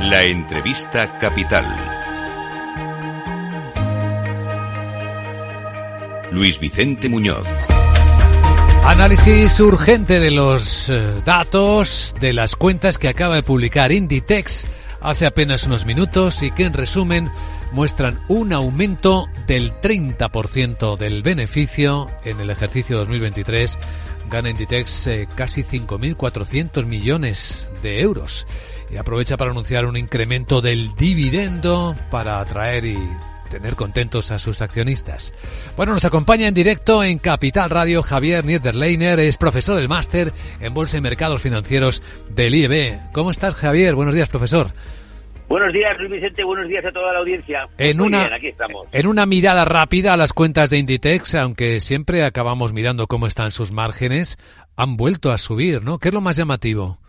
La entrevista capital. Luis Vicente Muñoz. Análisis urgente de los eh, datos de las cuentas que acaba de publicar Inditex hace apenas unos minutos y que en resumen muestran un aumento del 30% del beneficio en el ejercicio 2023. Gana Inditex eh, casi 5.400 millones de euros y aprovecha para anunciar un incremento del dividendo para atraer y tener contentos a sus accionistas. Bueno, nos acompaña en directo en Capital Radio Javier Niederleiner, es profesor del máster en Bolsa y Mercados Financieros del IEB. ¿Cómo estás, Javier? Buenos días, profesor. Buenos días, Luis Vicente. Buenos días a toda la audiencia. En una, aquí estamos. En una mirada rápida a las cuentas de Inditex, aunque siempre acabamos mirando cómo están sus márgenes, han vuelto a subir, ¿no? ¿Qué es lo más llamativo?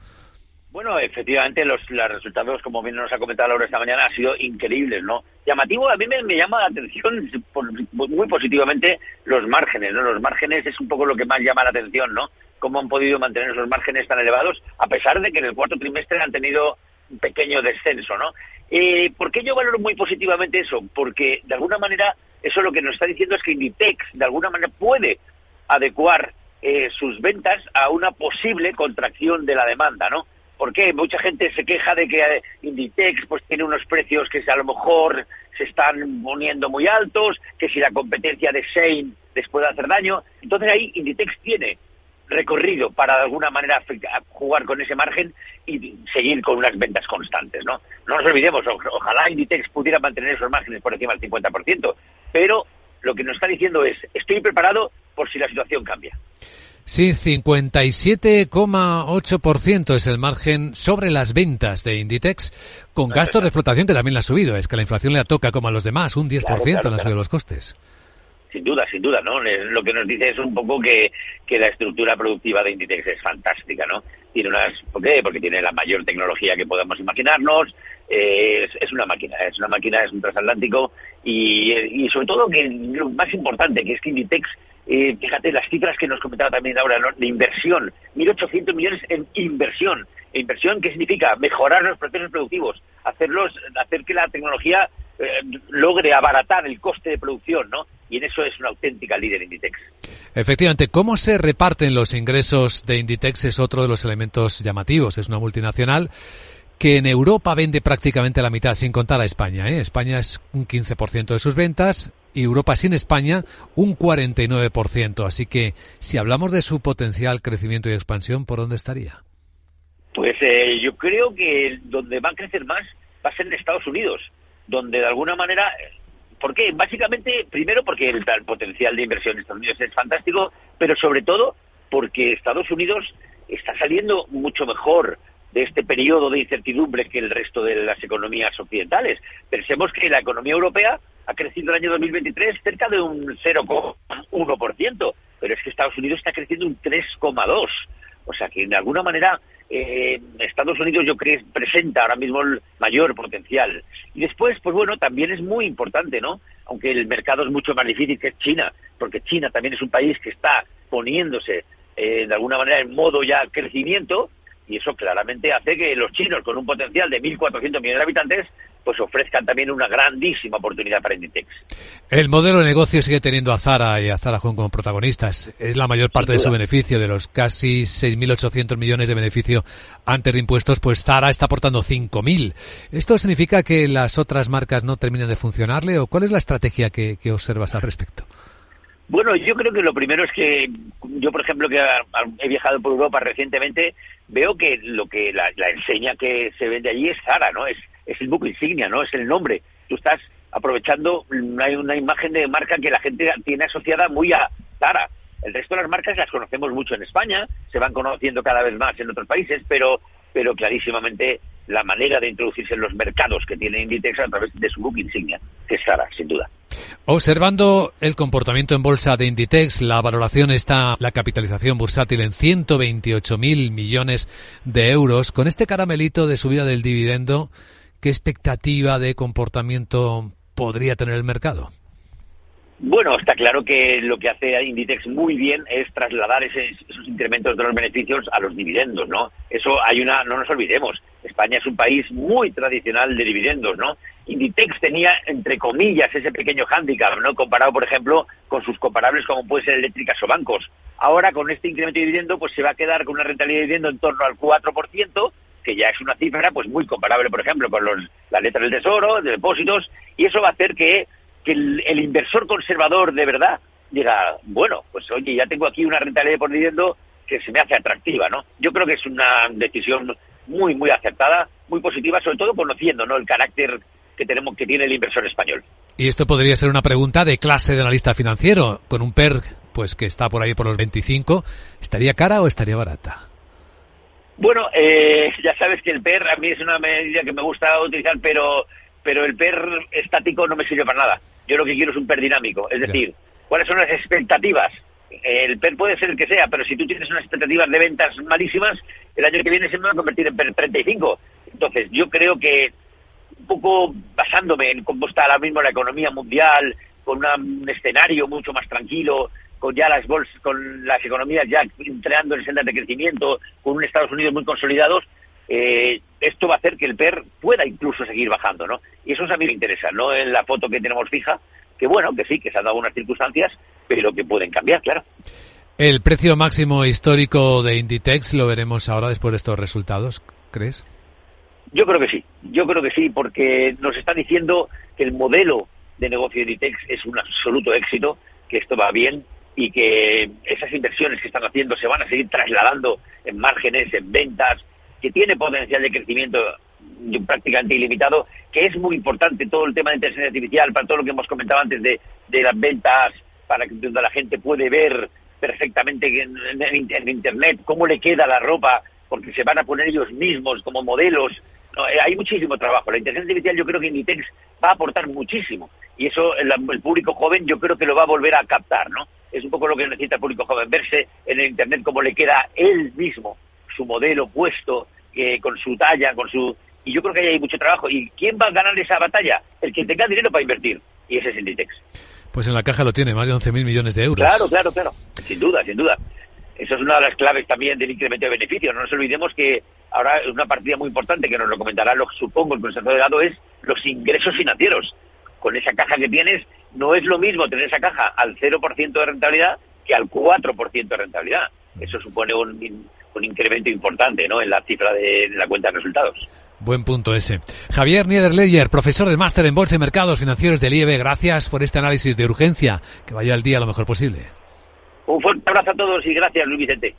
Bueno, efectivamente, los, resultados, como bien nos ha comentado Laura esta mañana, han sido increíbles, ¿no? Llamativo, a mí me, llama la atención muy positivamente los márgenes, ¿no? Los márgenes es un poco lo que más llama la atención, ¿no? Cómo han podido mantener esos márgenes tan elevados, a pesar de que en el cuarto trimestre han tenido un pequeño descenso, ¿no? Eh, ¿Por qué yo valoro muy positivamente eso? Porque, de alguna manera, eso lo que nos está diciendo es que Inditex, de alguna manera, puede adecuar eh, sus ventas a una posible contracción de la demanda, ¿no? Porque mucha gente se queja de que Inditex pues tiene unos precios que a lo mejor se están poniendo muy altos, que si la competencia de Shane les puede hacer daño. Entonces ahí Inditex tiene recorrido para de alguna manera jugar con ese margen y seguir con unas ventas constantes, ¿no? No nos olvidemos, ojalá Inditex pudiera mantener esos márgenes por encima del 50%, pero lo que nos está diciendo es, estoy preparado por si la situación cambia. Sí, 57,8% es el margen sobre las ventas de Inditex, con gastos de explotación que también le ha subido. Es que la inflación le toca como a los demás, un 10% claro, han subido los costes. Sin duda, sin duda, ¿no? Lo que nos dice es un poco que, que la estructura productiva de Inditex es fantástica, ¿no? Tiene unas, ¿por qué? Porque tiene la mayor tecnología que podemos imaginarnos, eh, es, una máquina, es una máquina, es un transatlántico y, y sobre todo que lo más importante, que es que Inditex eh, fíjate las cifras que nos comentaba también ahora, de inversión, 1.800 millones en inversión. ¿Inversión qué significa? Mejorar los procesos productivos, hacerlos, hacer que la tecnología eh, logre abaratar el coste de producción, ¿no? Y en eso es una auténtica líder Inditex. Efectivamente, ¿cómo se reparten los ingresos de Inditex? Es otro de los elementos llamativos. Es una multinacional que en Europa vende prácticamente la mitad, sin contar a España. ¿eh? España es un 15% de sus ventas y Europa sin España un 49%. Así que si hablamos de su potencial crecimiento y expansión, ¿por dónde estaría? Pues eh, yo creo que donde va a crecer más va a ser en Estados Unidos, donde de alguna manera ¿Por qué? Básicamente, primero porque el, el, potencial de inversión en Estados Unidos es fantástico, pero sobre todo porque Estados Unidos está saliendo mucho mejor de este periodo de incertidumbre que el resto de las economías occidentales. Pensemos que la economía europea ha crecido el año 2023 cerca de un 0,1%, pero es que Estados Unidos está creciendo un 3,2%. O sea que de alguna manera eh, Estados Unidos yo creo presenta ahora mismo el mayor potencial. Y después, pues bueno, también es muy importante, ¿no? Aunque el mercado es mucho más difícil que China, porque China también es un país que está poniéndose eh, de alguna manera en modo ya crecimiento, y eso claramente hace que los chinos, con un potencial de 1.400 millones de habitantes, pues ofrezcan también una grandísima oportunidad para Inditex. El modelo de negocio sigue teniendo a Zara y a Zara Home como protagonistas. Es la mayor parte de su beneficio, de los casi 6.800 millones de beneficio antes de impuestos, pues Zara está aportando 5.000. ¿Esto significa que las otras marcas no terminan de funcionarle o cuál es la estrategia que observas al respecto? Bueno, yo creo que lo primero es que yo, por ejemplo, que he viajado por Europa recientemente, veo que lo que la, enseña que se vende allí es Zara, ¿no? Es, es el buque insignia, ¿no? Es el nombre. Tú estás aprovechando una, una imagen de marca que la gente tiene asociada muy a Zara. El resto de las marcas las conocemos mucho en España, se van conociendo cada vez más en otros países, pero, pero clarísimamente la manera de introducirse en los mercados que tiene Inditex a través de su buque insignia, que es Zara, sin duda. Observando el comportamiento en bolsa de Inditex, la valoración está, la capitalización bursátil en 128.000 millones de euros. Con este caramelito de subida del dividendo, ¿qué expectativa de comportamiento podría tener el mercado? Bueno, está claro que lo que hace Inditex muy bien es trasladar esos incrementos de los beneficios a los dividendos, ¿no? Eso hay una, no nos olvidemos, España es un país muy tradicional de dividendos, ¿no? Inditex tenía, entre comillas, ese pequeño hándicap, ¿no? Comparado, por ejemplo, con sus comparables como puede ser eléctricas o bancos. Ahora, con este incremento de dividendo, pues se va a quedar con una rentabilidad de dividendo en torno al 4%, que ya es una cifra pues muy comparable, por ejemplo, con los, las letras del Tesoro, de depósitos, y eso va a hacer que que el, inversor conservador de verdad diga, bueno, pues oye, ya tengo aquí una rentabilidad por dividendo que se me hace atractiva, ¿no? Yo creo que es una decisión muy, muy acertada, muy positiva, sobre todo conociendo, ¿no? El carácter que tenemos, que tiene el inversor español. Y esto podría ser una pregunta de clase de analista financiero, con un PER, pues que está por ahí por los 25, ¿estaría cara o estaría barata? Bueno, eh, ya sabes que el PER a mí es una medida que me gusta utilizar, pero pero el PER estático no me sirve para nada. Yo lo que quiero es un PER dinámico. Es decir, ¿cuáles son las expectativas? El PER puede ser el que sea, pero si tú tienes unas expectativas de ventas malísimas, el año que viene se me va a convertir en PER 35. Entonces, yo creo que un poco basándome en cómo está ahora mismo la economía mundial, con un escenario mucho más tranquilo, con ya las bolsas, con las economías ya entrando en sendas de crecimiento, con un Estados Unidos muy consolidados, eh, esto va a hacer que el PER pueda incluso seguir bajando, ¿no? Y eso a mí me interesa, no en la foto que tenemos fija, que bueno, que sí, que se han dado unas circunstancias, pero que pueden cambiar, claro. ¿El precio máximo histórico de Inditex lo veremos ahora después de estos resultados, crees? Yo creo que sí, yo creo que sí, porque nos está diciendo que el modelo de negocio de Inditex es un absoluto éxito, que esto va bien y que esas inversiones que están haciendo se van a seguir trasladando en márgenes, en ventas, que tiene potencial de crecimiento prácticamente ilimitado, que es muy importante todo el tema de inteligencia artificial, para todo lo que hemos comentado antes de, las ventas, para que la gente puede ver perfectamente en, en, Internet cómo le queda la ropa, porque se van a poner ellos mismos como modelos. Eh, hay muchísimo trabajo. La inteligencia artificial yo creo que Inditex va a aportar muchísimo. Y eso el, el, público joven yo creo que lo va a volver a captar, ¿no? Es un poco lo que necesita el público joven, verse en el Internet cómo le queda él mismo su modelo puesto, eh, con su talla, con su... Y yo creo que ahí hay mucho trabajo. ¿Y quién va a ganar esa batalla? El que tenga dinero para invertir. Y ese es Inditex. Pues en la caja lo tiene, más de 11.000 millones de euros. Claro, claro, claro. Sin duda, sin duda. Eso es una de las claves también del incremento de beneficios. No nos olvidemos que ahora una partida muy importante que nos lo comentará, lo supongo, el Consejo Delegado, es los ingresos financieros. Con esa caja que tienes, no es lo mismo tener esa caja al 0% de rentabilidad que al 4% de rentabilidad. Eso supone un, un incremento importante ¿no? en la cifra de, la cuenta de resultados. Buen punto ese. Javier Niederleyer, profesor del máster en Bolsa y Mercados Financieros del IEB, gracias por este análisis de urgencia. Que vaya el día lo mejor posible. Un fuerte abrazo a todos y gracias, Luis Vicente.